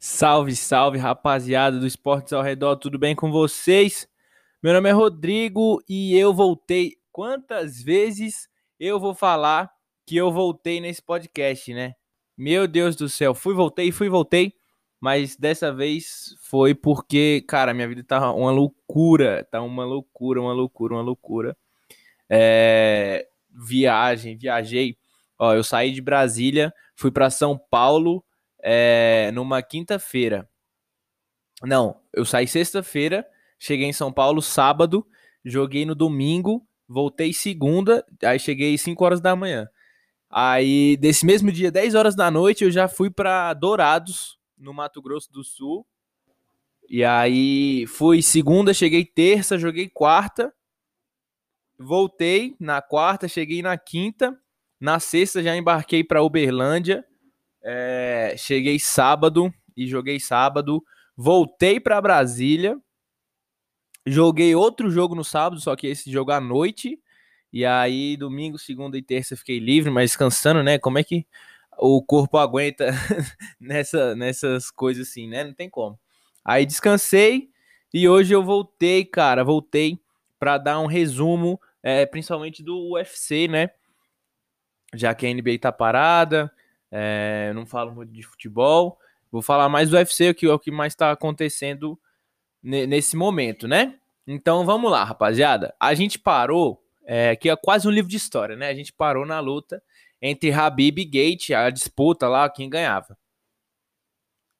Salve, salve, rapaziada do Esportes ao Redor, tudo bem com vocês? Meu nome é Rodrigo e eu voltei. Quantas vezes eu vou falar que eu voltei nesse podcast, né? Meu Deus do céu, fui, voltei, fui, voltei, mas dessa vez foi porque, cara, minha vida tá uma loucura, tá uma loucura, uma loucura, uma loucura. É... Viagem, viajei. Ó, eu saí de Brasília, fui para São Paulo é, numa quinta-feira. Não, eu saí sexta-feira, cheguei em São Paulo sábado, joguei no domingo, voltei segunda, aí cheguei 5 horas da manhã. Aí, desse mesmo dia, 10 horas da noite, eu já fui para Dourados, no Mato Grosso do Sul. E aí, fui segunda, cheguei terça, joguei quarta. Voltei na quarta, cheguei na quinta. Na sexta, já embarquei para Uberlândia. É, cheguei sábado e joguei sábado. Voltei para Brasília. Joguei outro jogo no sábado, só que esse jogo à noite. E aí, domingo, segunda e terça fiquei livre, mas descansando, né? Como é que o corpo aguenta nessa, nessas coisas assim, né? Não tem como. Aí descansei e hoje eu voltei, cara. Voltei para dar um resumo, é, principalmente do UFC, né? Já que a NBA tá parada, é, não falo muito de futebol. Vou falar mais do UFC, que é o que mais está acontecendo nesse momento, né? Então vamos lá, rapaziada. A gente parou, é, que é quase um livro de história, né? A gente parou na luta entre Habib e Gate, a disputa lá, quem ganhava.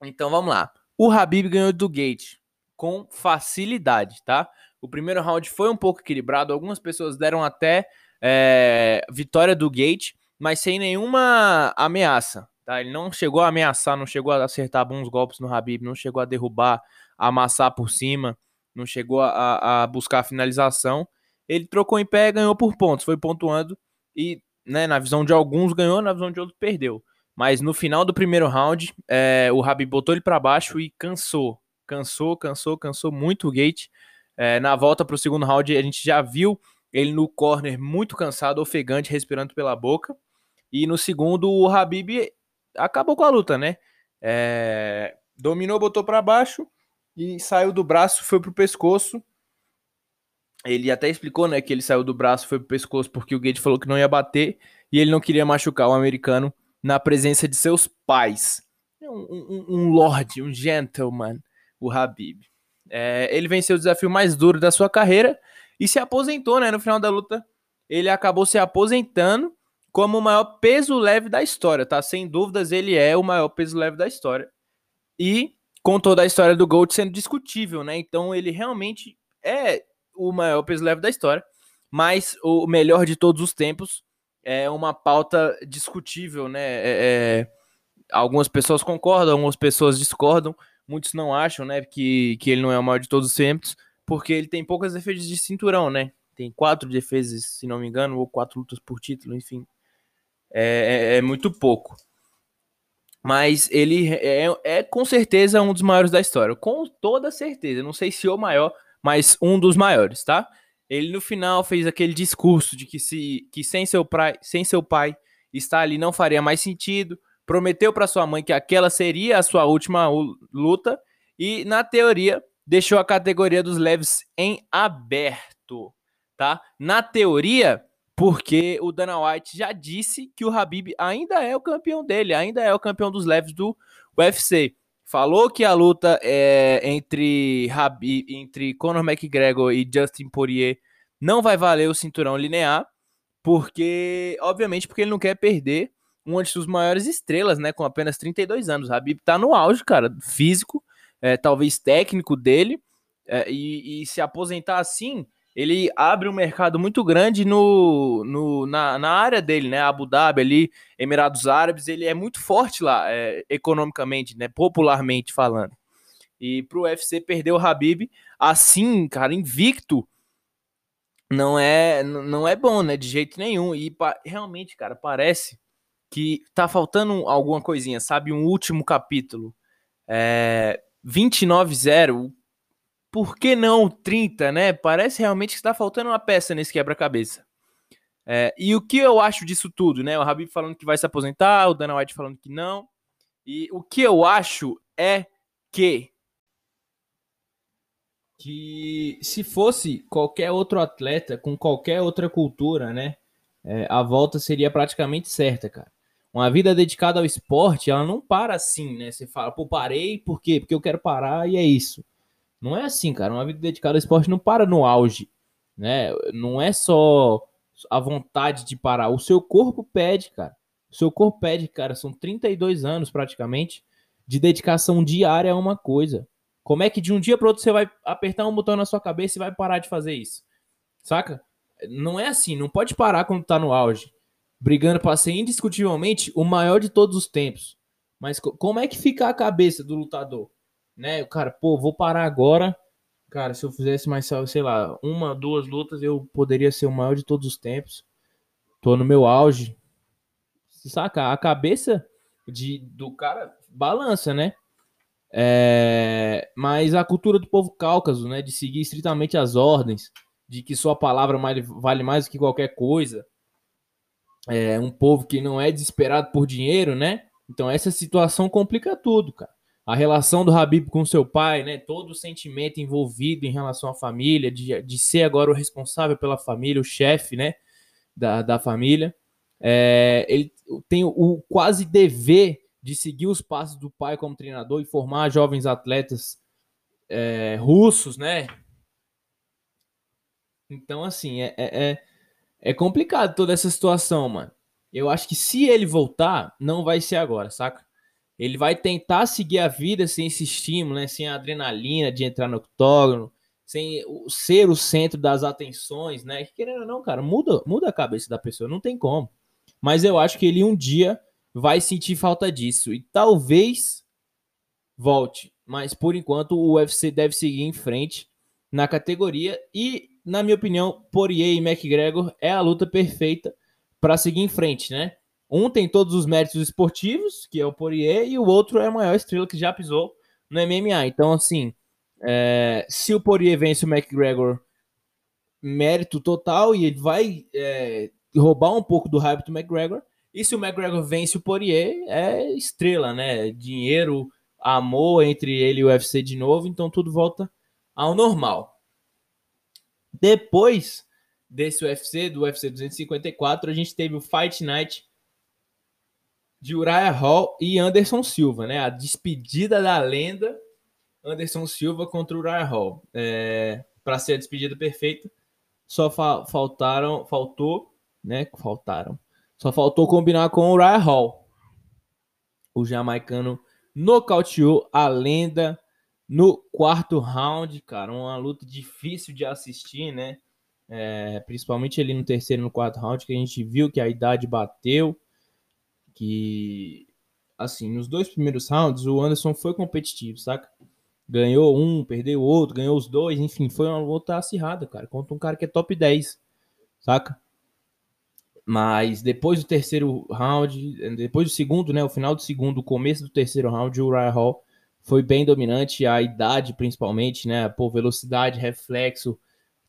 Então vamos lá. O Habib ganhou do Gate com facilidade, tá? O primeiro round foi um pouco equilibrado, algumas pessoas deram até é, vitória do Gate, mas sem nenhuma ameaça. Tá? Ele não chegou a ameaçar, não chegou a acertar bons golpes no Habib, não chegou a derrubar, a amassar por cima, não chegou a, a buscar a finalização. Ele trocou em pé, ganhou por pontos, foi pontuando e, né, na visão de alguns ganhou, na visão de outros perdeu. Mas no final do primeiro round, é, o Habib botou ele para baixo e cansou, cansou, cansou, cansou muito o Gate. É, na volta para o segundo round, a gente já viu ele no corner muito cansado, ofegante, respirando pela boca. E no segundo, o Habib acabou com a luta, né? É, dominou, botou para baixo e saiu do braço, foi pro pescoço. Ele até explicou, né, que ele saiu do braço, foi pro pescoço porque o Gate falou que não ia bater e ele não queria machucar o americano na presença de seus pais. Um, um, um lord, um gentleman, o Habib. É, ele venceu o desafio mais duro da sua carreira e se aposentou, né? No final da luta, ele acabou se aposentando como o maior peso leve da história, tá? Sem dúvidas, ele é o maior peso leve da história. E com toda a história do Gold sendo discutível, né? Então ele realmente é o maior peso leve da história, mas o melhor de todos os tempos é uma pauta discutível, né? É, é, algumas pessoas concordam, algumas pessoas discordam, muitos não acham, né, que, que ele não é o maior de todos os tempos, porque ele tem poucas defesas de cinturão, né? Tem quatro defesas, se não me engano, ou quatro lutas por título, enfim é, é, é muito pouco. Mas ele é, é com certeza um dos maiores da história. Com toda certeza. Não sei se o maior, mas um dos maiores, tá? Ele no final fez aquele discurso de que, se, que sem, seu pai, sem seu pai estar ali não faria mais sentido. Prometeu para sua mãe que aquela seria a sua última luta. E, na teoria, deixou a categoria dos leves em aberto, tá? Na teoria, porque o Dana White já disse que o Habib ainda é o campeão dele, ainda é o campeão dos leves do UFC. Falou que a luta é entre Habib, entre Conor McGregor e Justin Poirier não vai valer o cinturão linear, porque obviamente porque ele não quer perder uma de suas maiores estrelas, né, com apenas 32 anos. O Habib tá no auge, cara, físico, é, talvez técnico dele, é, e, e se aposentar assim ele abre um mercado muito grande no, no na, na, área dele, né? Abu Dhabi ali, Emirados Árabes, ele é muito forte lá, é, economicamente, né? Popularmente falando. E pro UFC perder o Habib, assim, cara, invicto, não é não é bom, né? De jeito nenhum. E realmente, cara, parece que tá faltando alguma coisinha, sabe? Um último capítulo. É, 29-0, por que não 30, né? Parece realmente que está faltando uma peça nesse quebra-cabeça. É, e o que eu acho disso tudo, né? O Habib falando que vai se aposentar, o Dana White falando que não. E o que eu acho é que que se fosse qualquer outro atleta com qualquer outra cultura, né, é, a volta seria praticamente certa, cara. Uma vida dedicada ao esporte, ela não para assim, né? Você fala, pô, parei, por quê? Porque eu quero parar e é isso. Não é assim, cara. Uma vida dedicada ao esporte não para no auge, né? Não é só a vontade de parar. O seu corpo pede, cara. O seu corpo pede, cara. São 32 anos praticamente de dedicação diária a uma coisa. Como é que de um dia para outro você vai apertar um botão na sua cabeça e vai parar de fazer isso? Saca? Não é assim, não pode parar quando tá no auge, brigando para ser indiscutivelmente o maior de todos os tempos. Mas como é que fica a cabeça do lutador? Né? O cara, pô, vou parar agora. Cara, se eu fizesse mais, sei lá, uma, duas lutas, eu poderia ser o maior de todos os tempos. Tô no meu auge. Saca? A cabeça de, do cara balança, né? É, mas a cultura do povo cáucaso, né, de seguir estritamente as ordens, de que sua palavra vale mais do que qualquer coisa, é um povo que não é desesperado por dinheiro, né? Então essa situação complica tudo, cara. A relação do Habib com seu pai, né? Todo o sentimento envolvido em relação à família, de, de ser agora o responsável pela família, o chefe, né? Da, da família. É, ele tem o quase dever de seguir os passos do pai como treinador e formar jovens atletas é, russos, né? Então, assim, é, é, é, é complicado toda essa situação, mano. Eu acho que se ele voltar, não vai ser agora, saca? Ele vai tentar seguir a vida sem esse estímulo, né? Sem a adrenalina de entrar no octógono, sem ser o centro das atenções, né? Querendo ou não, cara, muda, muda a cabeça da pessoa, não tem como. Mas eu acho que ele um dia vai sentir falta disso. E talvez volte. Mas por enquanto o UFC deve seguir em frente na categoria. E, na minha opinião, Poirier e McGregor é a luta perfeita para seguir em frente, né? Um tem todos os méritos esportivos, que é o Poirier, e o outro é a maior estrela que já pisou no MMA. Então, assim, é, se o Poirier vence o McGregor, mérito total, e ele vai é, roubar um pouco do hype do McGregor. E se o McGregor vence o Poirier, é estrela, né? Dinheiro, amor entre ele e o UFC de novo, então tudo volta ao normal. Depois desse UFC, do UFC 254, a gente teve o Fight Night de Uriah Hall e Anderson Silva, né? A despedida da lenda Anderson Silva contra Uriah Hall. É, Para ser a despedida perfeita, só fa faltaram, faltou, né? Faltaram só faltou combinar com Ryan Hall. O jamaicano nocauteou a lenda no quarto round, cara. Uma luta difícil de assistir, né? É, principalmente ali no terceiro e no quarto round, que a gente viu que a idade bateu. Que, assim, nos dois primeiros rounds, o Anderson foi competitivo, saca? Ganhou um, perdeu outro, ganhou os dois, enfim, foi uma luta acirrada, cara. Contra um cara que é top 10, saca? Mas depois do terceiro round, depois do segundo, né, o final do segundo, o começo do terceiro round, o Ryan Hall foi bem dominante, a idade principalmente, né, por velocidade, reflexo,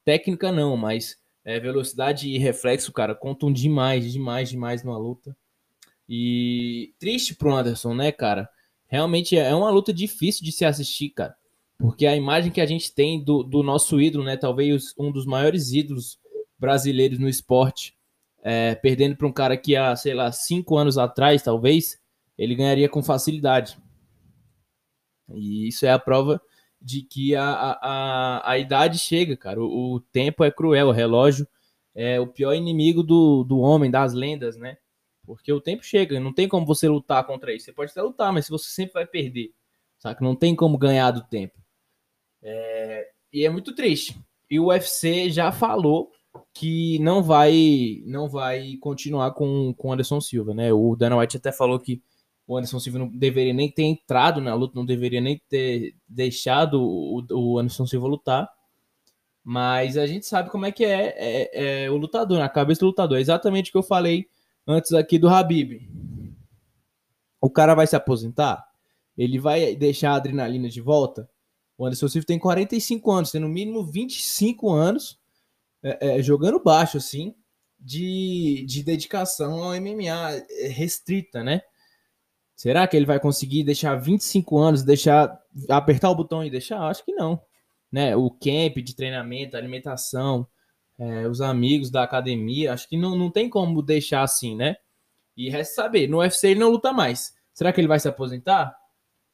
técnica não, mas é, velocidade e reflexo, cara, contam demais, demais, demais numa luta. E triste pro Anderson, né, cara? Realmente é uma luta difícil de se assistir, cara. Porque a imagem que a gente tem do, do nosso ídolo, né, talvez um dos maiores ídolos brasileiros no esporte, é, perdendo para um cara que há, sei lá, cinco anos atrás, talvez, ele ganharia com facilidade. E isso é a prova de que a, a, a idade chega, cara. O, o, tempo é cruel, o relógio é o pior inimigo do, do homem, das lendas, né? Porque o tempo chega, não tem como você lutar contra isso. Você pode até lutar, mas você sempre vai perder. Sabe? Não tem como ganhar do tempo. É, e é muito triste. E o UFC já falou que não vai não vai continuar com o Anderson Silva, né? O Dana White até falou que o Anderson Silva não deveria nem ter entrado na luta, não deveria nem ter deixado o, o Anderson Silva lutar. Mas a gente sabe como é que é, é, é, o lutador, na cabeça do lutador. É exatamente o que eu falei antes aqui do Habib. O cara vai se aposentar? Ele vai deixar a adrenalina de volta? O Anderson Silva tem 45 anos, tem no mínimo 25 anos é, é, jogando baixo, assim, de, de dedicação ao MMA restrita, né? Será que ele vai conseguir deixar 25 anos, deixar apertar o botão e deixar? Acho que não. Né? O camp de treinamento, alimentação, é, os amigos da academia, acho que não, não tem como deixar assim, né? E resta saber, no UFC ele não luta mais. Será que ele vai se aposentar?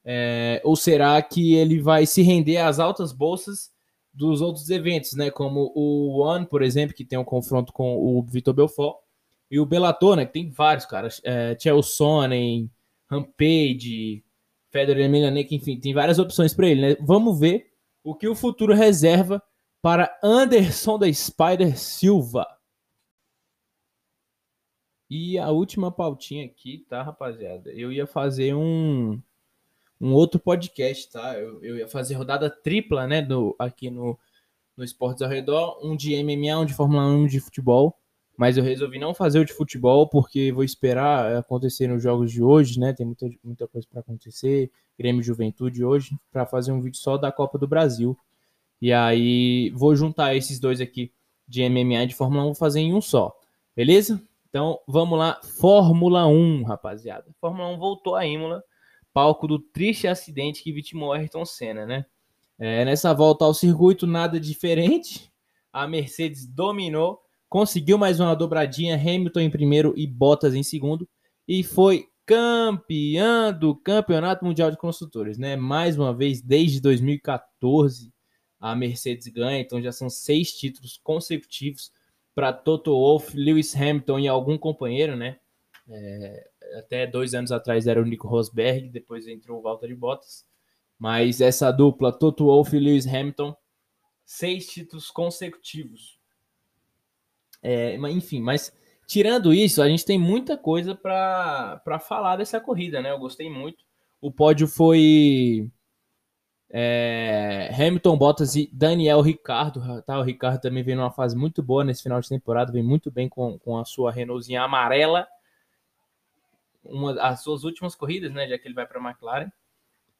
É, ou será que ele vai se render às altas bolsas dos outros eventos, né? Como o One, por exemplo, que tem um confronto com o Vitor Belfort, e o Bellator, né? Que tem vários, caras. É, Sonnen, Rampage, Federer Emelianenko, enfim, tem várias opções para ele, né? Vamos ver o que o futuro reserva para Anderson da Spider Silva. E a última pautinha aqui, tá, rapaziada? Eu ia fazer um, um outro podcast, tá? Eu, eu ia fazer rodada tripla, né, do, aqui no, no Esportes ao Redor, um de MMA, um de Fórmula 1, um de futebol mas eu resolvi não fazer o de futebol porque vou esperar acontecer nos jogos de hoje, né? Tem muita, muita coisa para acontecer, Grêmio Juventude hoje, para fazer um vídeo só da Copa do Brasil. E aí vou juntar esses dois aqui de MMA e de Fórmula 1, vou fazer em um só, beleza? Então vamos lá, Fórmula 1, rapaziada. Fórmula 1 voltou a Imola, palco do triste acidente que vitimou Ayrton Senna, né? É, nessa volta ao circuito, nada diferente. A Mercedes dominou conseguiu mais uma dobradinha, Hamilton em primeiro e Bottas em segundo, e foi campeão do Campeonato Mundial de Construtores, né? Mais uma vez, desde 2014, a Mercedes ganha, então já são seis títulos consecutivos para Toto Wolff, Lewis Hamilton e algum companheiro, né? É, até dois anos atrás era o Nico Rosberg, depois entrou o Valtteri Bottas. Mas essa dupla, Toto Wolff e Lewis Hamilton, seis títulos consecutivos. É, enfim, mas tirando isso, a gente tem muita coisa para falar dessa corrida, né? Eu gostei muito. O pódio foi é, Hamilton Bottas e Daniel Ricardo. Tá? O Ricardo também vem numa fase muito boa nesse final de temporada, vem muito bem com, com a sua Renaultzinha amarela. Uma, as suas últimas corridas, né? Já que ele vai para a McLaren.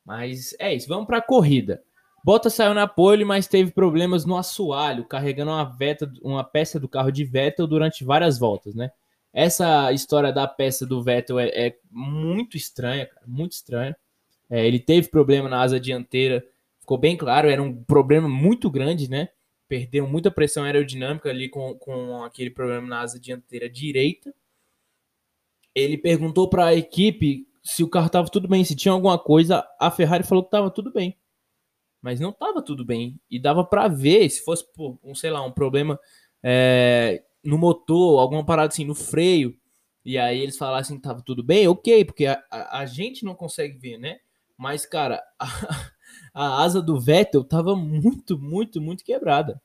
Mas é isso, vamos para a corrida. Bottas saiu na pole, mas teve problemas no assoalho, carregando uma, veta, uma peça do carro de Vettel durante várias voltas, né? Essa história da peça do Vettel é, é muito estranha, cara, muito estranha. É, ele teve problema na asa dianteira, ficou bem claro, era um problema muito grande, né? Perdeu muita pressão aerodinâmica ali com, com aquele problema na asa dianteira direita. Ele perguntou para a equipe se o carro estava tudo bem, se tinha alguma coisa. A Ferrari falou que estava tudo bem mas não estava tudo bem. E dava para ver, se fosse, pô, um, sei lá, um problema é, no motor, alguma parada assim, no freio, e aí eles falassem que tava tudo bem, ok, porque a, a, a gente não consegue ver, né? Mas, cara, a, a, asa do Vettel tava muito, muito, muito quebrada.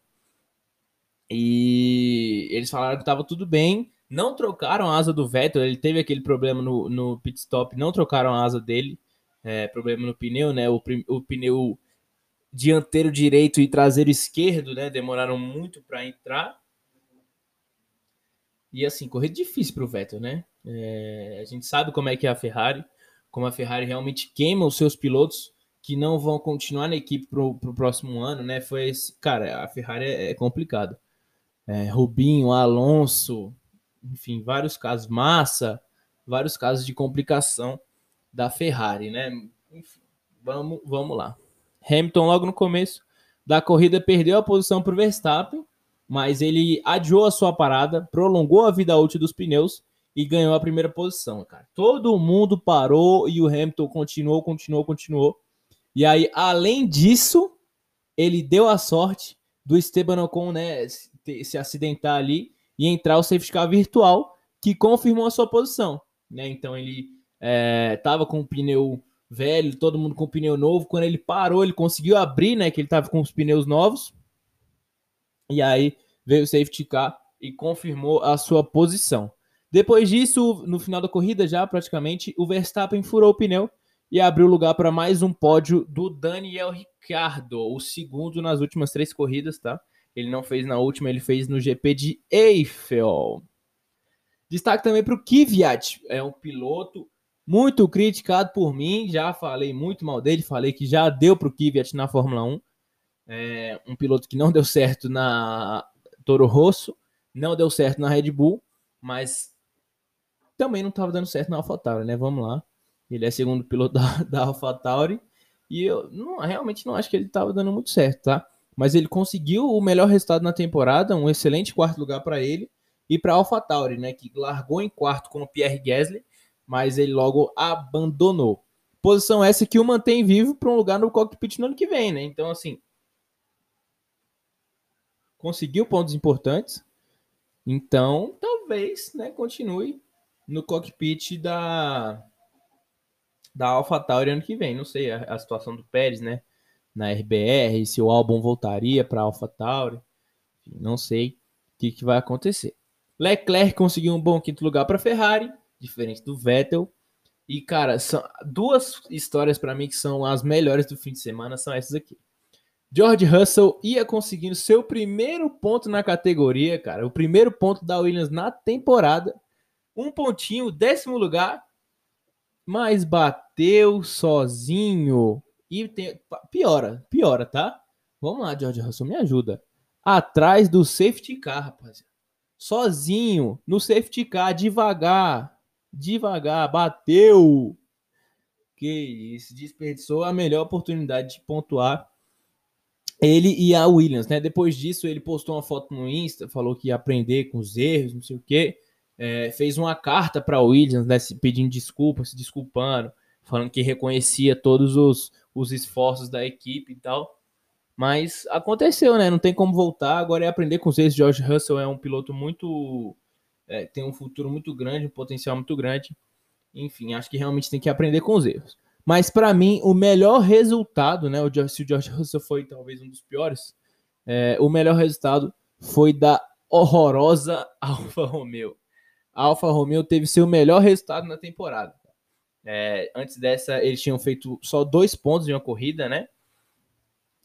E eles falaram que tava tudo bem, não trocaram a asa do Vettel, ele teve aquele problema no, no pit stop, não trocaram a asa dele, é, problema no pneu, né? O, o pneu dianteiro direito e traseiro esquerdo, né? Demoraram muito para entrar. E assim, corrida difícil para o Vettel, né? É, a gente sabe como é que é a Ferrari, como a Ferrari realmente queima os seus pilotos que não vão continuar na equipe para o próximo ano, né? Foi esse, cara, a Ferrari é, é complicado. É, Rubinho, Alonso, enfim, vários casos, Massa, vários casos de complicação da Ferrari, né? Enfim, vamos, vamos lá. Hamilton, logo no começo da corrida, perdeu a posição para o Verstappen, mas ele adiou a sua parada, prolongou a vida útil dos pneus e ganhou a primeira posição, cara. Todo mundo parou e o Hamilton continuou, continuou, continuou. E aí, além disso, ele deu a sorte do Esteban Ocon, né, se acidentar ali e entrar o safety car virtual, que confirmou a sua posição, né? Então ele é, com o pneu velho, todo mundo com pneu novo. Quando ele parou, ele conseguiu abrir, né? Que ele tava com os pneus novos. E aí veio o safety car e confirmou a sua posição. Depois disso, no final da corrida, já praticamente, o Verstappen furou o pneu e abriu lugar para mais um pódio do Daniel Ricciardo, o segundo nas últimas três corridas, tá? Ele não fez na última, ele fez no GP de Eiffel. Destaque também para o Kvyat, é um piloto muito criticado por mim, já falei muito mal dele, falei que já deu para o Kvyat na Fórmula 1. É, um piloto que não deu certo na Toro Rosso, não deu certo na Red Bull, mas também não estava dando certo na AlphaTauri, né? Vamos lá. Ele é segundo piloto da, da AlphaTauri. E eu não, realmente não acho que ele estava dando muito certo, tá? Mas ele conseguiu o melhor resultado na temporada, um excelente quarto lugar para ele e para AlphaTauri, né, que largou em quarto com o Pierre Gasly, mas ele logo abandonou. Posição essa que o mantém vivo para um lugar no cockpit no ano que vem, né? Então assim, conseguiu pontos importantes. Então, talvez, né, continue no cockpit da da AlphaTauri ano que vem. Não sei a, a situação do Pérez, né? Na RBR, se o álbum voltaria para AlphaTauri. Não sei o que, que vai acontecer. Leclerc conseguiu um bom quinto lugar para Ferrari, diferente do Vettel. E, cara, são duas histórias para mim que são as melhores do fim de semana são essas aqui. George Russell ia conseguindo seu primeiro ponto na categoria, cara. O primeiro ponto da Williams na temporada. Um pontinho, décimo lugar mas bateu sozinho. E tem, piora, piora, tá? Vamos lá, George Russell, me ajuda. Atrás do safety car, rapaziada. Sozinho, no safety car, devagar. Devagar, bateu. Que isso, desperdiçou a melhor oportunidade de pontuar ele e a Williams, né? Depois disso, ele postou uma foto no Insta, falou que ia aprender com os erros, não sei o quê é, fez uma carta para Williams, né, pedindo desculpas, se desculpando, falando que reconhecia todos os, os esforços da equipe e tal. Mas aconteceu, né? Não tem como voltar. Agora é aprender com os erros. George Russell é um piloto muito. É, tem um futuro muito grande, um potencial muito grande. Enfim, acho que realmente tem que aprender com os erros. Mas para mim, o melhor resultado, né? O, se o George Russell foi talvez um dos piores, é, o melhor resultado foi da horrorosa Alfa Romeo a Alfa Romeo teve seu melhor resultado na temporada. É, antes dessa, eles tinham feito só dois pontos em uma corrida, né?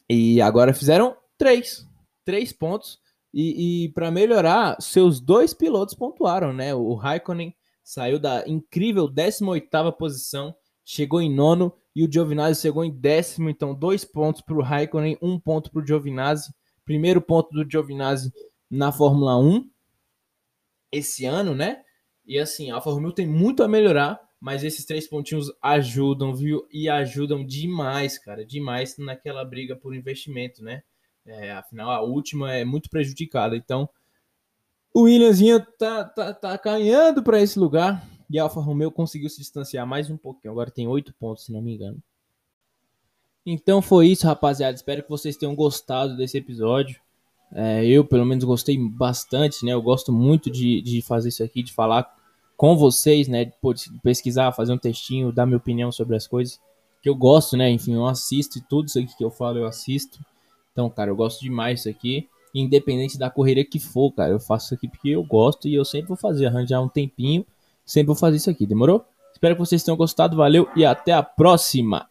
E agora fizeram três. Três pontos. E, e para melhorar, seus dois pilotos pontuaram, né? O Raikkonen saiu da incrível 18ª posição, chegou em nono, e o Giovinazzi chegou em décimo. Então, dois pontos para o Raikkonen, um ponto para o Giovinazzi. Primeiro ponto do Giovinazzi na Fórmula 1 esse ano, né? E assim, a Alfa Romeo tem muito a melhorar, mas esses três pontinhos ajudam, viu? E ajudam demais, cara, demais naquela briga por investimento, né? É, afinal, a última é muito prejudicada. Então, o Williamzinho tá, tá, tá caminhando para esse lugar e a Alfa Romeo conseguiu se distanciar mais um pouquinho. Agora tem oito pontos, se não me engano. Então foi isso, rapaziada. Espero que vocês tenham gostado desse episódio. É, eu, pelo menos, gostei bastante, né? Eu gosto muito de, de fazer isso aqui, de falar com vocês, né? De pesquisar, fazer um textinho, dar minha opinião sobre as coisas que eu gosto, né? Enfim, eu assisto e tudo isso aqui que eu falo, eu assisto. Então, cara, eu gosto demais disso aqui. Independente da correria que for, cara, eu faço isso aqui porque eu gosto e eu sempre vou fazer, arranjar um tempinho, sempre vou fazer isso aqui, demorou? Espero que vocês tenham gostado, valeu e até a próxima!